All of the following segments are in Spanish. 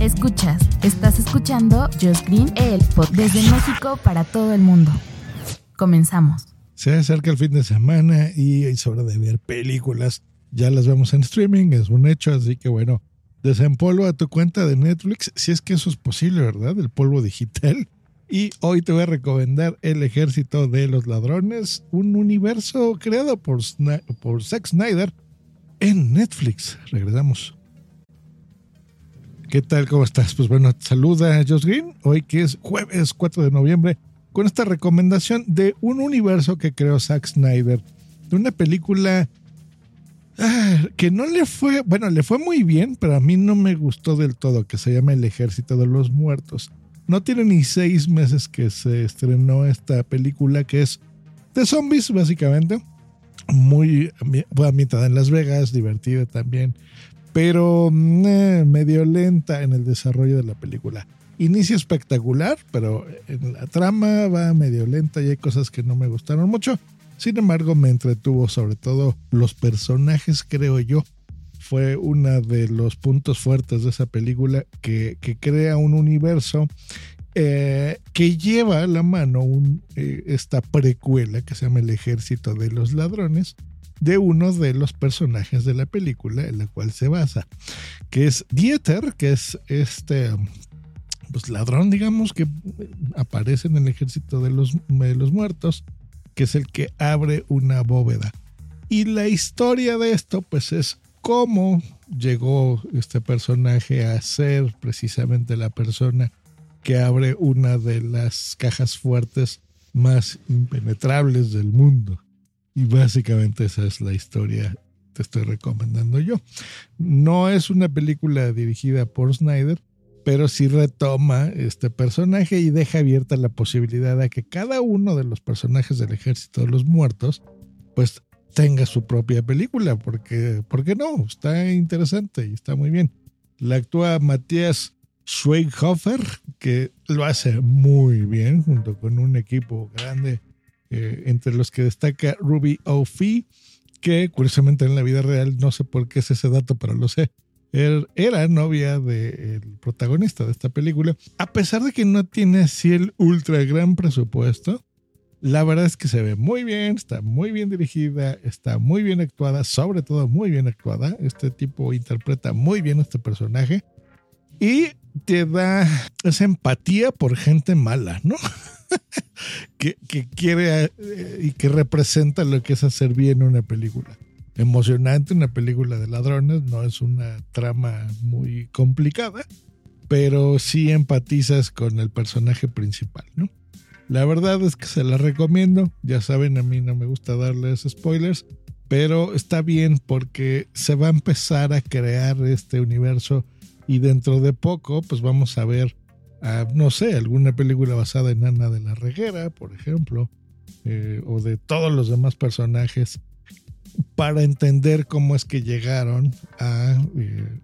Escuchas, estás escuchando Just Green, el podcast desde México para todo el mundo. Comenzamos. Se acerca el fin de semana y es hora de ver películas. Ya las vemos en streaming, es un hecho, así que bueno, desempolva tu cuenta de Netflix, si es que eso es posible, ¿verdad? El polvo digital. Y hoy te voy a recomendar El Ejército de los Ladrones, un universo creado por, por Zack Snyder en Netflix. Regresamos. ¿Qué tal? ¿Cómo estás? Pues bueno, te saluda Josh Green, hoy que es jueves 4 de noviembre, con esta recomendación de un universo que creó Zack Snyder, de una película ah, que no le fue, bueno, le fue muy bien, pero a mí no me gustó del todo, que se llama El Ejército de los Muertos. No tiene ni seis meses que se estrenó esta película que es de zombies, básicamente. Muy ambientada en Las Vegas, divertida también pero mm, eh, medio lenta en el desarrollo de la película. Inicio espectacular, pero en la trama va medio lenta y hay cosas que no me gustaron mucho. Sin embargo, me entretuvo sobre todo los personajes, creo yo. Fue uno de los puntos fuertes de esa película que, crea un universo eh, que lleva a la mano eh, esta precuela que se llama El Ejército de los Ladrones, de uno de los personajes de la película en la cual se basa, que es Dieter, que es este pues, ladrón, digamos, que aparece en el ejército de los, de los muertos, que es el que abre una bóveda. Y la historia de esto, pues es cómo llegó este personaje a ser precisamente la persona que abre una de las cajas fuertes más impenetrables del mundo. Y básicamente esa es la historia te estoy recomendando yo. No es una película dirigida por Snyder, pero sí retoma este personaje y deja abierta la posibilidad de que cada uno de los personajes del ejército de los muertos pues tenga su propia película, porque, ¿por qué no? Está interesante y está muy bien. La actúa Matías Schweighofer, que lo hace muy bien junto con un equipo grande eh, entre los que destaca Ruby O'Fee, que curiosamente en la vida real, no sé por qué es ese dato, pero lo sé, er, era novia del protagonista de esta película. A pesar de que no tiene así el ultra gran presupuesto, la verdad es que se ve muy bien, está muy bien dirigida, está muy bien actuada, sobre todo muy bien actuada. Este tipo interpreta muy bien a este personaje y te da esa empatía por gente mala, ¿no? que, quiere eh, y que representa lo que es hacer bien una película. Emocionante, una película de ladrones, no es una trama muy complicada, pero sí empatizas con el personaje principal, ¿no? La verdad es que se la recomiendo, ya saben, a mí no me gusta darles spoilers, pero está bien porque se va a empezar a crear este universo y dentro de poco pues vamos a ver no sé, alguna película basada en Ana de la Reguera, por ejemplo, eh, o de todos los demás personajes, para entender cómo es que llegaron a, eh,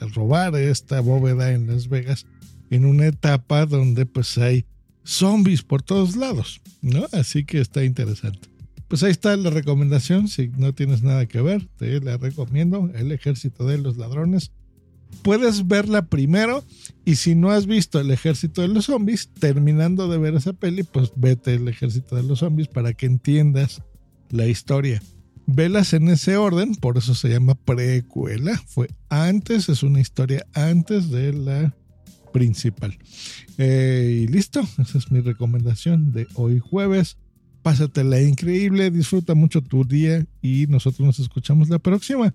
a, robar esta bóveda en Las Vegas en una etapa donde pues hay zombies por todos lados, ¿no? Así que está interesante. Pues ahí está la recomendación, si no tienes nada que ver, te la recomiendo, El Ejército de los Ladrones puedes verla primero y si no has visto el ejército de los zombies, terminando de ver esa peli, pues vete el ejército de los zombies para que entiendas la historia. Velas en ese orden, por eso se llama precuela. Fue antes, es una historia antes de la principal. Eh, y listo, esa es mi recomendación de hoy jueves. Pásatela increíble, disfruta mucho tu día y nosotros nos escuchamos la próxima.